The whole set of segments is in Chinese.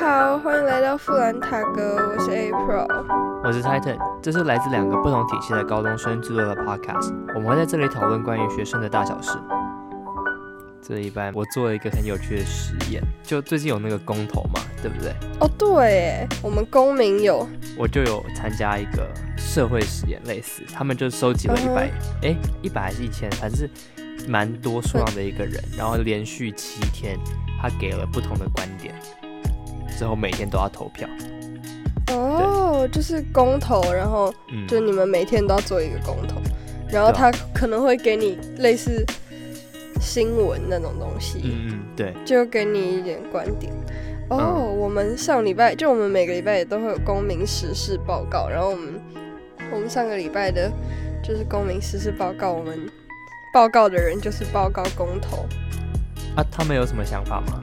好，欢迎来到富兰塔格，我是 April，我是 Titan，这是来自两个不同体系的高中生制作的 Podcast，我们会在这里讨论关于学生的大小事。这一般我做了一个很有趣的实验，就最近有那个公投嘛，对不对？哦，对，我们公民有，我就有参加一个社会实验，类似。他们就收集了一百，哎，一百还是一千，反正是蛮多数量的一个人，然后连续七天，他给了不同的观点。之后每天都要投票。哦，就是公投，然后就你们每天都要做一个公投，然后他可能会给你类似新闻那种东西，嗯嗯，对，就给你一点观点。哦，我们上礼拜就我们每个礼拜也都会有公民时事报告，然后我们我们上个礼拜的就是公民时事报告，我们报告的人就是报告公投。啊，他们有什么想法吗？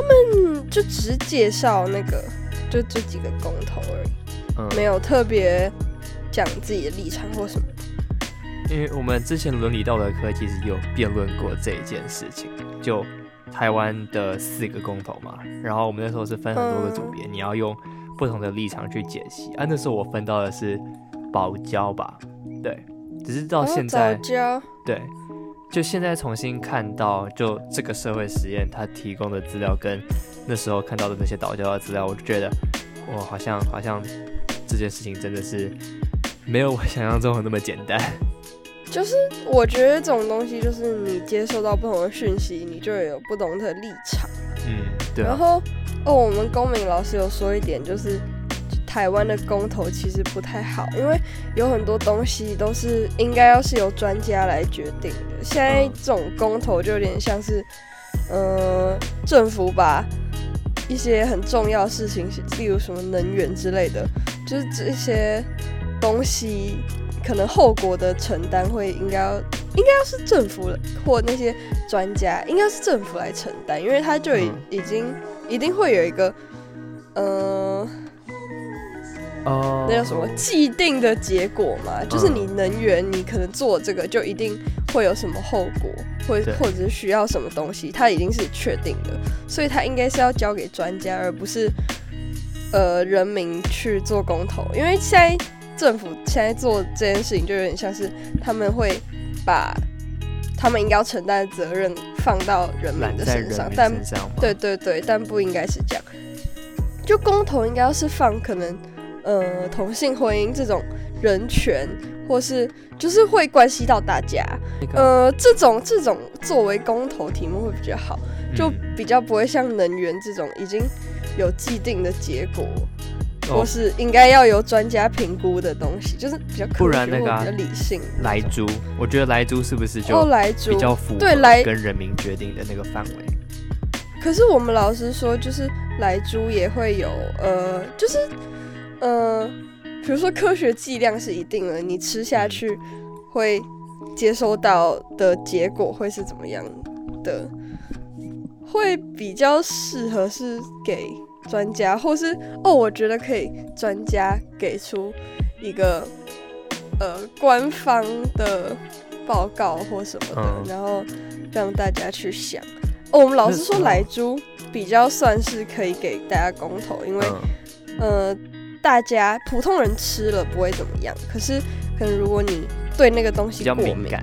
他们就只介绍那个，就这几个公投而已，没有特别讲自己的立场或什么。因为我们之前伦理道德课其实有辩论过这一件事情，就台湾的四个公投嘛，然后我们那时候是分很多个组别，你要用不同的立场去解析。啊，那时候我分到的是保交吧，对，只是到现在，对。就现在重新看到，就这个社会实验他提供的资料跟那时候看到的那些导教的资料，我就觉得，我，好像好像这件事情真的是没有我想象中的那么简单。就是我觉得这种东西，就是你接受到不同的讯息，你就有不同的立场。嗯，对。然后哦，我们公民老师有说一点，就是。台湾的公投其实不太好，因为有很多东西都是应该要是由专家来决定的。现在这种公投就有点像是，呃，政府把一些很重要的事情，例如什么能源之类的，就是这些东西，可能后果的承担会应该要应该要是政府或那些专家，应该是政府来承担，因为他就已已经一定会有一个，呃。哦，那叫什么既定的结果嘛？就是你能源，你可能做这个就一定会有什么后果，或或者是需要什么东西，它已经是确定的，所以它应该是要交给专家，而不是呃人民去做公投。因为现在政府现在做这件事情，就有点像是他们会把他们应该要承担的责任放到人民的身上，但对对对，但不应该是这样。就公投应该要是放可能。呃，同性婚姻这种人权，或是就是会关系到大家，呃，这种这种作为公投题目会比较好，就比较不会像能源这种已经有既定的结果，或是应该要由专家评估的东西，就是比较不然那个比较理性。莱猪，我觉得莱猪是不是就比较符合跟人民决定的那个范围？可是我们老师说，就是莱猪也会有，呃，就是。呃，比如说科学剂量是一定的，你吃下去会接收到的结果会是怎么样的？会比较适合是给专家，或是哦，我觉得可以专家给出一个呃官方的报告或什么的，然后让大家去想。哦，我们老师说来猪比较算是可以给大家公投，因为呃。大家普通人吃了不会怎么样，可是可能如果你对那个东西过敏感，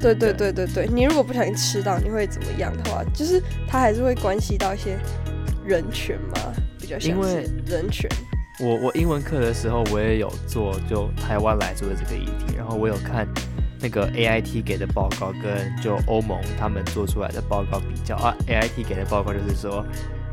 对对对对对，你如果不小心吃到，你会怎么样的话，就是它还是会关系到一些人权嘛，比较像是人权。我我英文课的时候，我也有做就台湾来做的这个议题，然后我有看那个 A I T 给的报告跟就欧盟他们做出来的报告比较啊，A I T 给的报告就是说。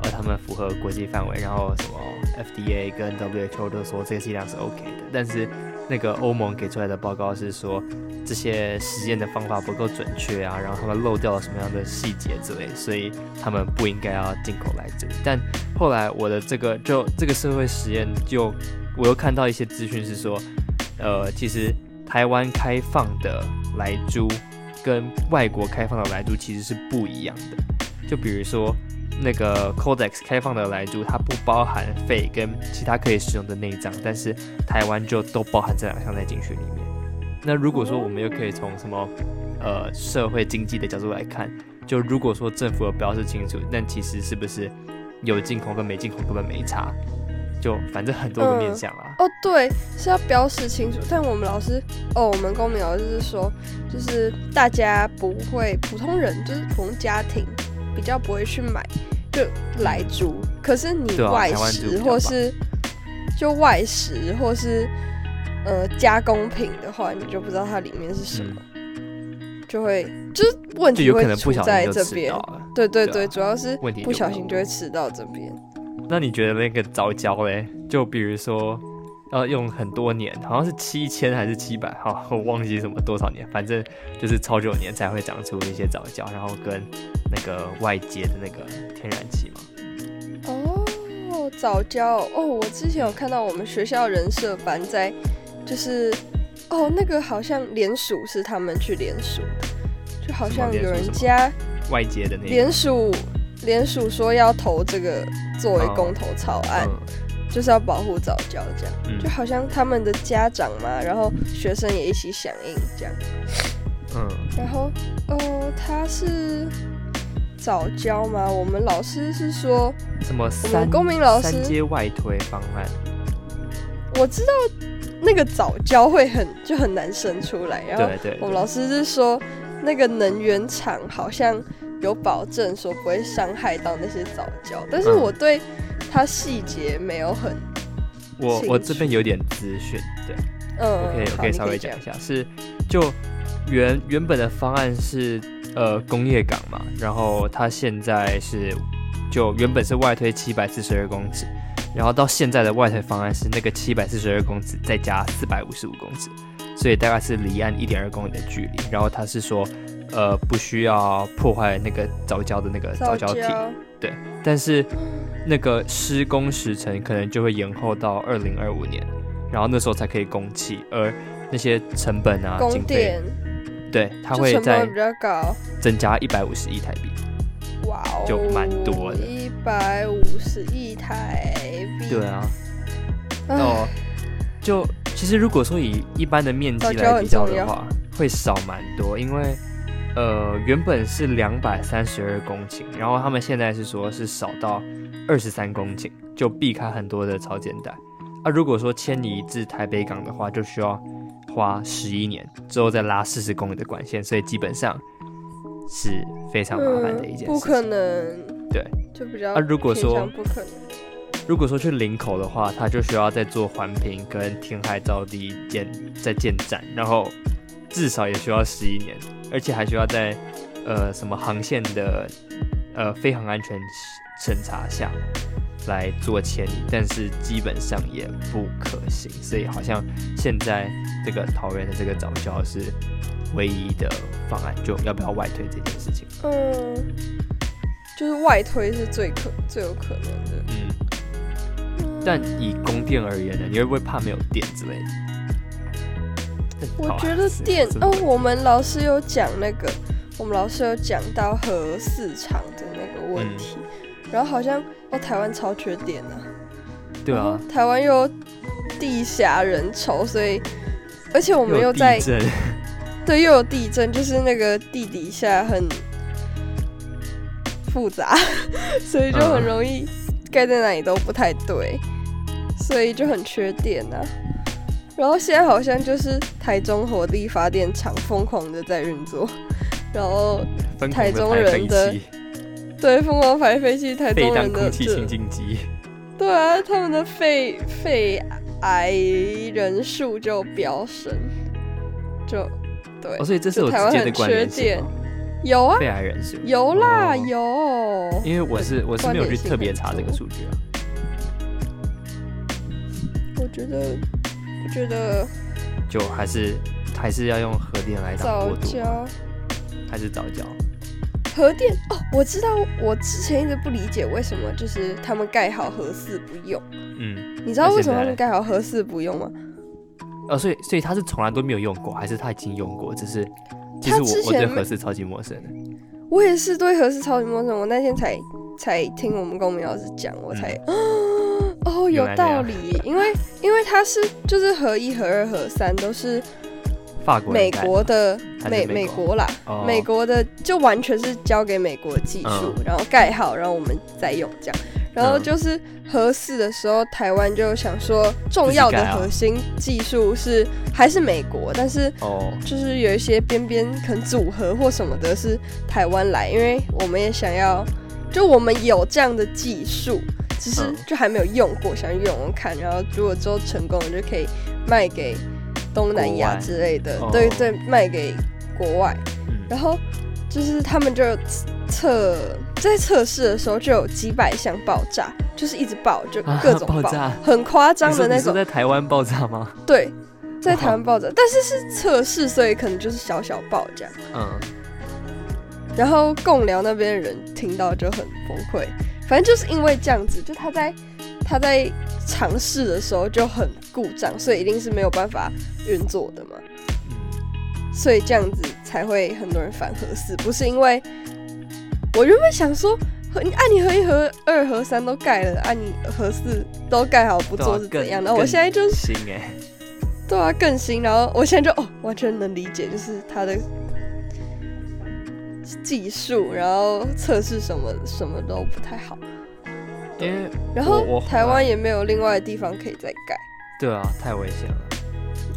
呃，他们符合国际范围，然后什么 FDA 跟 WHO 都说这个剂量是 OK 的，但是那个欧盟给出来的报告是说这些实验的方法不够准确啊，然后他们漏掉了什么样的细节之类，所以他们不应该要进口来猪。但后来我的这个就这个社会实验，就我又看到一些资讯是说，呃，其实台湾开放的来猪跟外国开放的来猪其实是不一样的，就比如说。那个 Codex 开放的来猪，它不包含肺跟其他可以使用的内脏，但是台湾就都包含这两项在进去里面。那如果说我们又可以从什么呃社会经济的角度来看，就如果说政府有标示清楚，那其实是不是有进口跟没进口根本没差，就反正很多个面向啊。哦，对，是要标示清楚。但我们老师，哦，我们公民老师是说，就是大家不会，普通人就是普通家庭比较不会去买，就来租。可是你外食或是就外食或是呃加工品的话，你就不知道它里面是什么，就会就是问题会出有可能不在这边。对对对，主要是不小心就会吃到这边。那你觉得那个早教嘞？就比如说，要用很多年，好像是七千还是七百，哈，我忘记什么多少年，反正就是超久年才会长出一些早教，然后跟那个外接的那个天然气嘛。哦，早教哦，我之前有看到我们学校人社班在，就是哦，那个好像联署是他们去联署的，就好像有人家外接的那个联署联署说要投这个作为哦。公投草案，嗯就是要保护早教这样，嗯。就好像他们的家长嘛，然后学生也一起响应这样，嗯，然后哦，他是早教吗？我们老师是说。我什么三们公民老师三阶外推方案，我知道那个早教会很就很难生出来，然后对对对。我们老师是说那个能源厂好像有保证说不会伤害到那些早教，但是嗯。我对它细节没有很我我这边有点资讯，对。嗯，我可以，我可以稍微讲。一下，是就原原本的方案是呃工业港嘛，然后它现在是就原本是外推七百四十二公尺，然后到现在的外推方案是那个七百四十二公尺再加四百五十五公尺，所以大概是离岸一点二公里的距离，然后它是说呃不需要破坏那个早教的那个早教亭，但是那个施工时程可能就会延后到二零二五年，然后那时候才可以供气，而那些成本啊、供经费，电，对，它会在增加一百五十亿台币。哇哦，就蛮多的。一百五十亿台币，对啊，唉，哦，就其实如果说以一般的面积来比较的话，会少蛮多，因为呃原本是两百三十二公顷，然后他们现在是说是少到二十三公顷，就避开很多的潮间带。啊，如果说迁移至台北港的话，就需要花十一年之后再拉四十公里的管线，所以基本上是非常麻烦的一件事情。嗯不可能，对，就比较啊如果说不可能。如果说去林口的话，它就需要再做环评跟填海造地建再建站，然后至少也需要十一年，而且还需要在呃什么航线的呃飞航安全审查下来做迁移，但是基本上也不可行，所以好像现在这个桃园的这个早教是唯一的方案，就要不要外推这件事情。嗯，就是外推是最可最有可能的。嗯，但以供电而言呢，你会不会怕没有电之类的？我觉得电，哦我们老师有讲那个，我们老师有讲到核市场的那个问嗯。题，然后好像哦台湾超缺电啊，对啊，台湾又地狭人稠，所以而且我们又在对又有地震，就是那个地底下很复杂，所以就很嗯。容易盖在哪里都不太对，所以就很缺电啊。然后现在好像就是台中火力发电厂疯狂的在运作，然后台中人的气对疯狂排废气，台中人的这对啊，他们的肺肺癌人数就飙升，就对，哦，所以这是有台湾的缺电联性吗？有啊肺癌人数。有啦、哦。有，因为我是我是没有去特别查这个数据啊。我觉得我觉得就还是还是要用核电来当早过渡还是早教？核电哦，我知道，我之前一直不理解为什么就是他们盖好核四不用，嗯，你知道为什么他们盖好核四不用吗？哦，所以所以他是从来都没有用过，还是他已经用过？只是其实我我对前核四超级陌生的。我也是对核四超级陌生，我那天才才听我们公民老师讲，我才、哦有道理，因为因为它是就是合一、合二、合三都是法国美国的美美国？啦，哦。美国的就完全是交给美国技术，嗯。然后盖好，然后我们再用这样。然后嗯。就是核四的时候，台湾就想说重要的核心技术是还是美国，但是哦，就是有一些边边可能组合或什么的是台湾来，因为我们也想要，就我们有这样的技术，只是嗯就还没有用过，想用用看，然后如果之后成功了，就可以卖给东南亚之类的，哦对对，卖给国外。嗯，然后就是他们就测在测试的时候就有几百项爆炸，就是一直爆，就啊各种爆炸很夸张的那种。在台湾爆炸吗？对，在台湾爆炸，但是是测试，所以可能就是小小爆这样。嗯，然后共寮那边的人听到就很崩溃，反正就是因为这样子，就他在他在尝试的时候就很故障，所以一定是没有办法运作的嘛。嗯所以这样子才会很多人反核四，不是因为我原本想说，和你啊你合一合二和三都盖了，啊你合四都盖好不做是怎样？然后我现在就是新哎，对啊更新，然后我现在就哦完全能理解，就是他的技术，然后测试什么什么都不太好，因为然后台湾也没有另外的地方可以再盖，对啊，太危险了。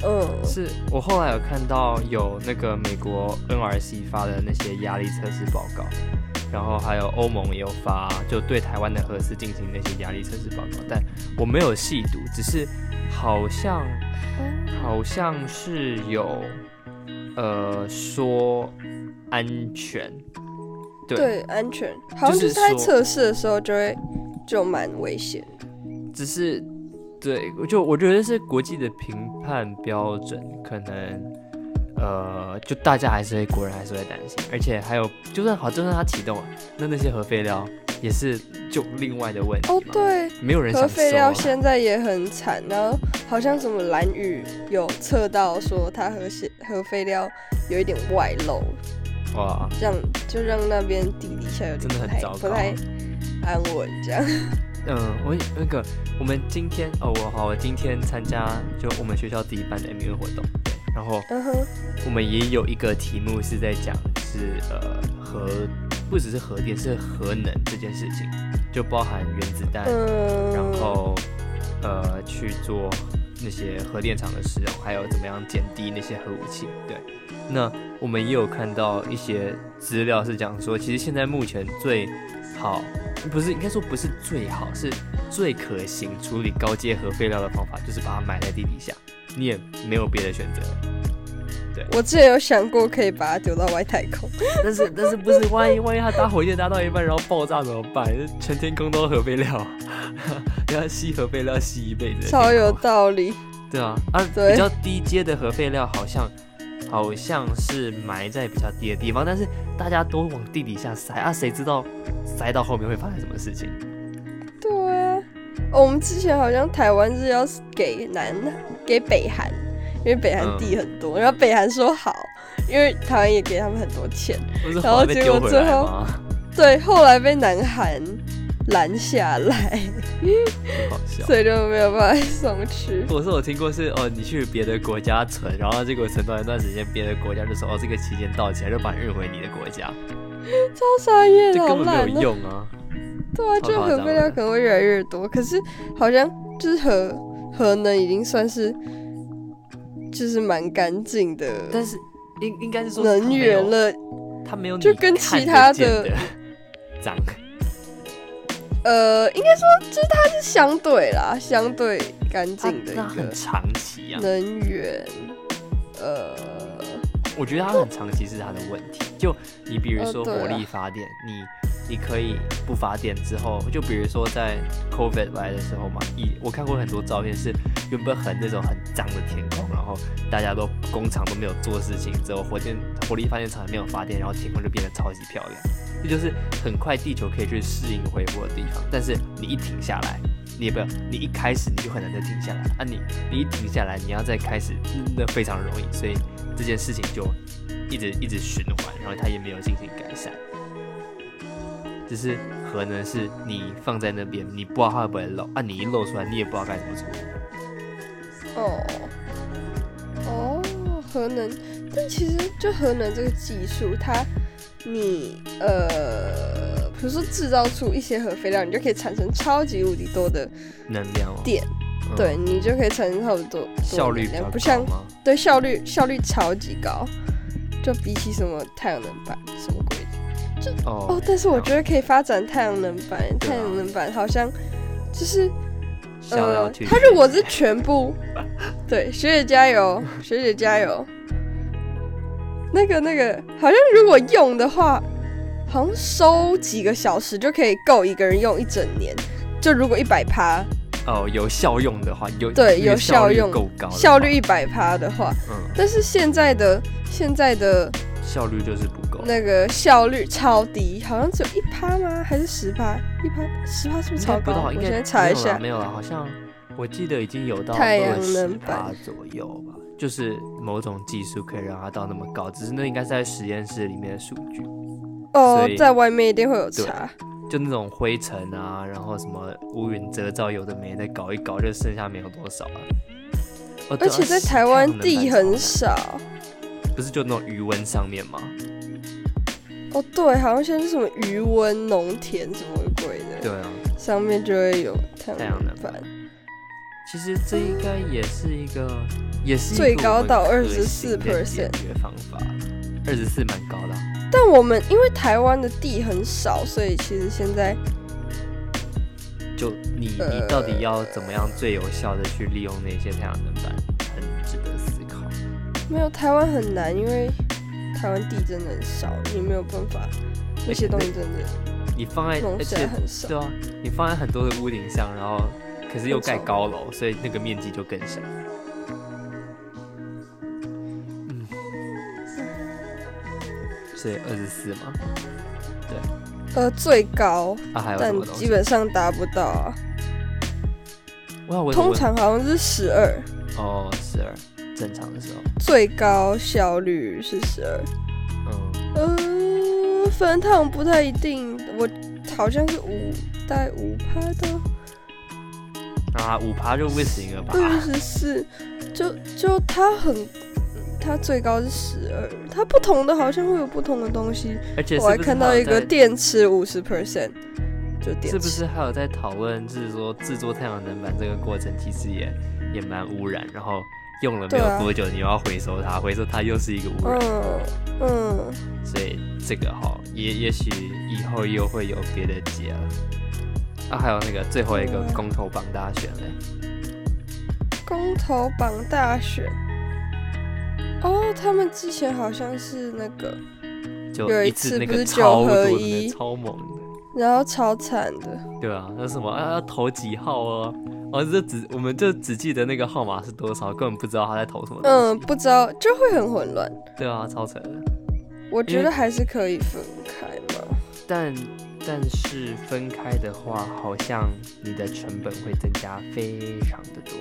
嗯，是我后来有看到有那个美国 NRC 发的那些压力测试报告，然后还有欧盟也有发，就对台湾的核四进行那些压力测试报告，但我没有细读，只是好像好像是有呃说安全，对，对安全，好像就就是是他在测试的时候就会就蛮危险的。只是对，就我觉得是国际的评判标准，可能呃，就大家还是会国人还是会担心，而且还有，就算好，就算它启动了，那那些核废料也是就另外的问题哦，对，没有人想核废料现在也很惨，然后好像什么蓝宇有测到说它核核废料有一点外漏，哇，这样就让那边地底下有点真的不太很糟糕。不太安稳，这样。嗯，我那个我们今天哦，我好，我今天参加就我们学校第一班的 M U 活动，对，然后嗯哼，我们也有一个题目是在讲是呃核，不只是核电，是核能这件事情，就包含原子弹，嗯，然后呃去做那些核电厂的使用，还有怎么样减低那些核武器。对，那我们也有看到一些资料是讲说，其实现在目前最好不是应该说不是最好，是最可行处理高阶核废料的方法，就是把它埋在地底下，你也没有别的选择。我之前有想过可以把它丢到外太空，但是但是不是万一万一它搭火箭搭到一半然后爆炸怎么办？全天空都是核废料，要吸核废料吸一辈子。超有道理。对啊，啊，对比较低阶的核废料好像好像是埋在比较低的地方，但是大家都往地底下塞啊，谁知道塞到后面会发生什么事情？对我们之前好像台湾是要给南给北韩，因为北韩嗯地很多，然后北韩说好，因为台湾也给他们很多钱。然后结果最后吗？对，后来被南韩拦下来。所以就没有办法送去。我是我听过是哦，你去别的国家存，然后结果存到一段时间，别的国家就说哦，这个期间到期了，就把你运回你的国家，超傻眼，好这根本没有。用啊。对啊，就核废料可能会越来越多，可是好像就是核核能已经算是就是蛮干净的但是应应该是说能源，了。它没有你就跟其他的的脏。呃，应该说就是它是相对啦，相对干它净的那一个很长期啊，能源。呃，我觉得它很长期是它的问题。就你比如说火力发电，你你可以不发电之后，就比如说在 COVID 来的时候嘛，以我看过很多照片是原本很那种很脏的天空，然后大家都工厂都没有做事情，只有火箭火力发电厂也没有发电，然后天空就变得超级漂亮。这就是很快地球可以去适应恢复的地方，但是你一停下来，你也不要，你一开始你就很难再停下来啊你！你一停下来，你要再开始，那非常容易，所以这件事情就一直一直循环，然后它也没有进行改善。只是核能是你放在那边，你不知道它会不会漏啊，你一漏出来，你也不知道该怎么处理。哦，哦，核能，但其实就核能这个技术，它你呃，比如说制造出一些核废料，你就可以产生超级无敌多的能量哦，电，嗯。对你就可以产生超级多效率不像？对效率效率超级高，就比起什么太阳能板什么鬼的哦哦，但是我觉得可以发展太阳能板，啊太阳能板好像就是呃去，它如果是全部，对学姐加油，学姐加油。那个那个，好像如果用的话，好像收几个小时就可以够一个人用一整年。就如果一百趴，哦，有效用的话，有对有效用够高，效率一百趴的话，嗯，但是现在的现在的效率就是不够。那个效率超低，好像只有一趴吗？还是十趴？一趴十趴是不是超高？我先查一下。没有啦，没有啦好像我记得已经有到太阳20%能板左右吧，就是某种技术可以让它到那么高，只是那应该是在实验室里面的数据，哦在外面一定会有对差。就那种灰尘啊，然后什么乌云遮罩，有的没的搞一搞，就剩下没有多少了。哦对啊而且在台湾地很少。不是就那种余温上面吗？哦，对，好像现在是什么余温农田什么鬼的，对啊，上面就会有太太阳能。板，其实这应该也是一个，也是最高到我们可24%行的解决方法，二十四蛮高的啊、但我们因为台湾的地很少，所以其实现在就你呃你到底要怎么样最有效的去利用那些太阳能板。没有台湾很难，因为台湾地真的很少，你没有办法，那些东西真的你放在而且很少。对啊，你放在很多的屋顶上，然后可是又盖高楼，所以那个面积就更小。嗯，所以二十四嘛，呃，最高，啊还有但？基本上达不到啊。通常好像是十二，哦十二，正常的时候，最高效率是十二。嗯，呃，分烫不太一定，我好像是五，大概五趴的。啊五趴就不行了吧？对十四，就就它很，它最高是十二，它不同的好像会有不同的东西。而且是我还看到一个电池五十 percent，就电池。是不是还有在讨论，就是说制作太阳能板这个过程其实也也蛮污染，然后用了没有多久，你又要回收它，回收它又是一个污染，嗯嗯，所以这个哈也也许以后又会有别的解了。啊，还有那个最后一个公投榜大选嘞，公投榜大选。哦，他们之前好像是那个，就有一次那个次不是九合一超猛的，然后超惨的。对啊，那什么啊要投几号哦，哦这只我们就只记得那个号码是多少，根本不知道他在投什么。嗯，不知道就会很混乱。对啊，超扯的。我觉得还是可以分开吧。但但是分开的话，好像你的成本会增加非常的多。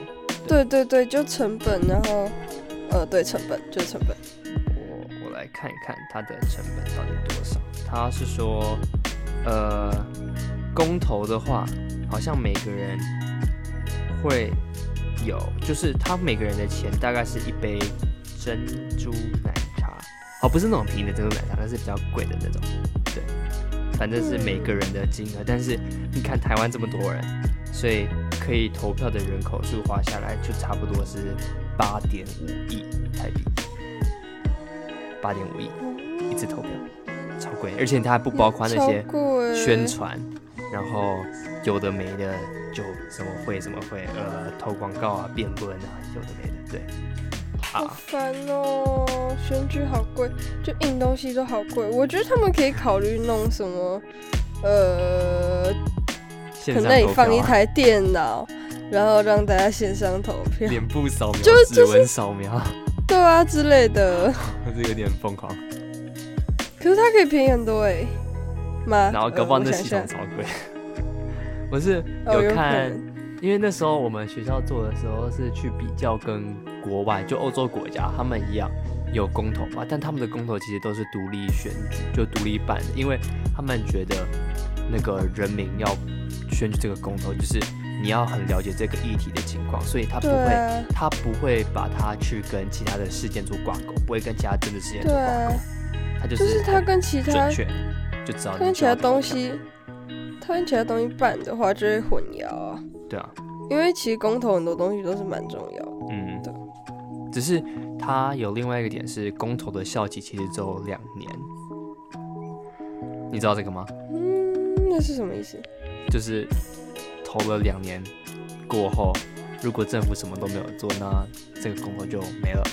对对对，就成本，然后呃，对，成本就是成本。我我来看一看它的成本到底多少。他是说，呃，公投的话，好像每个人会有，就是他每个人的钱大概是一杯珍珠奶茶，哦，不是那种平的珍珠奶茶，它是比较贵的那种。对，反正是每个人的金额。但是你看台湾这么多人，所以可以投票的人口数划下来，就差不多是八点五亿台币，八点五亿一次投票，超贵，而且它还不包括那些宣传，然后有的没的就什么会什么会，呃，投广告啊、辩论啊，有的没的，对，好啊，烦哦，选举好贵，就印东西都好贵。我觉得他们可以考虑弄什么，呃，线可能那里上投票啊，放一台电脑，然后让大家线上投票，脸部扫描、就指纹扫描，对啊之类的。这有点疯狂。可是它可以便宜很多哎，妈。然后搞不好那系统超贵。我是哦有可看，能因为那时候我们学校做的时候是去比较跟国外，就欧洲国家，他们一样有公投嘛，但他们的公投其实都是独立选举，就独立办的，因为他们觉得那个人民要选举这个公投，就是你要很了解这个议题的情况，所以他不会，啊，他不会把它去跟其他的事件做挂钩，不会跟其他政治事件做挂钩啊，，他就就是他跟其他准确，就就知道他跟其他东西，他跟其他东西办的话就会混淆啊。对啊，因为其实公投很多东西都是蛮重要的。嗯对，只是它有另外一个点是，公投的效期其实只有两年，你知道这个吗？嗯，那是什么意思？就是投了两年过后，如果政府什么都没有做，那这个公投就没了。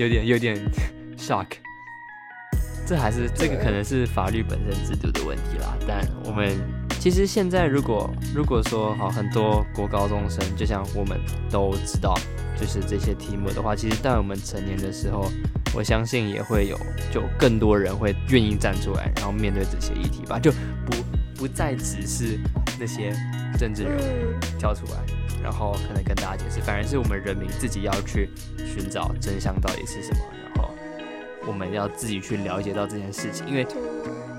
有点有点 shock。这还是这个可能是法律本身制度的问题啦。但我们其实现在如果如果说好很多国高中生，就像我们都知道，就是这些题目的话，其实在我们成年的时候，我相信也会有就更多人会愿意站出来，然后面对这些议题吧，就不不再只是那些政治人物嗯，跳出来，然后可能跟大家解释，反而是我们人民自己要去寻找真相到底是什么，然后我们要自己去了解到这件事情，因为，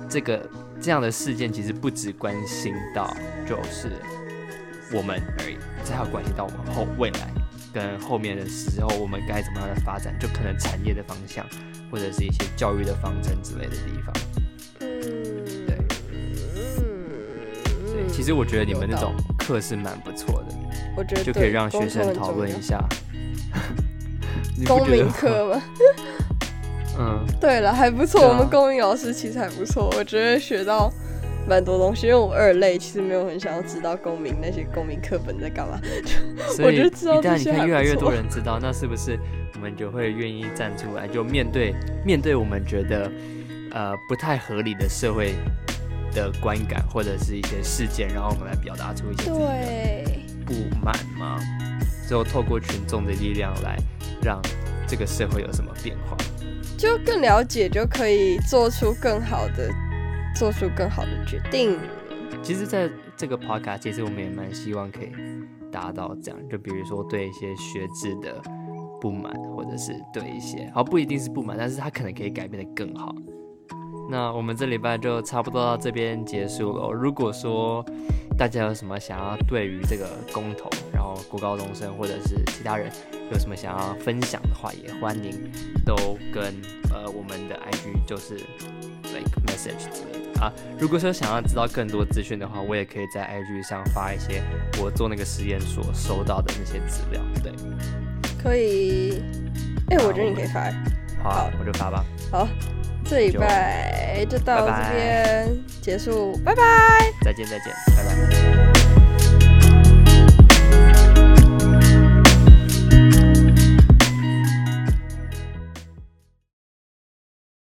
这个这样的事件其实不只关心到就是我们而已，这还要关系到我们后未来跟后面的时候我们该怎么样的发展，就可能产业的方向或者是一些教育的方针之类的地方。嗯，对。其实我觉得你们那种课是蛮不错的，我觉得就可以让学生讨论一。下。公民课嘛，嗯，对了，还不错。啊我们公民老师其实还不错，我觉得学到蛮多东西。因为我二类其实没有很想要知道公民那些公民课本在干嘛。所以我觉得知道一旦你看越来越多 人知道，那是不是我们就会愿意站出来，就面对面对我们觉得呃不太合理的社会的观感或者是一些事件，然后我们来表达出一些对，不满吗？最后透过群众的力量来让这个社会有什么变化？就更了解，就可以做出更好的，做出更好的决定。其实，在这个 podcast，其实我们也蛮希望可以达到这样，就比如说对一些学制的不满，或者是对一些，好不一定是不满，但是他可能可以改变的更好。那我们这礼拜就差不多到这边结束了。如果说大家有什么想要对于这个公投，然后国高中生或者是其他人有什么想要分享的话，也欢迎都跟呃我们的 IG 就是 like message 之类的啊。如果说想要知道更多资讯的话，我也可以在 IG 上发一些我做那个实验所收到的那些资料。对，可以，哎、好我觉得你可以发。好啊，好我就发吧。好，这礼就拜就到这边结束，拜拜。再见，再见，拜拜。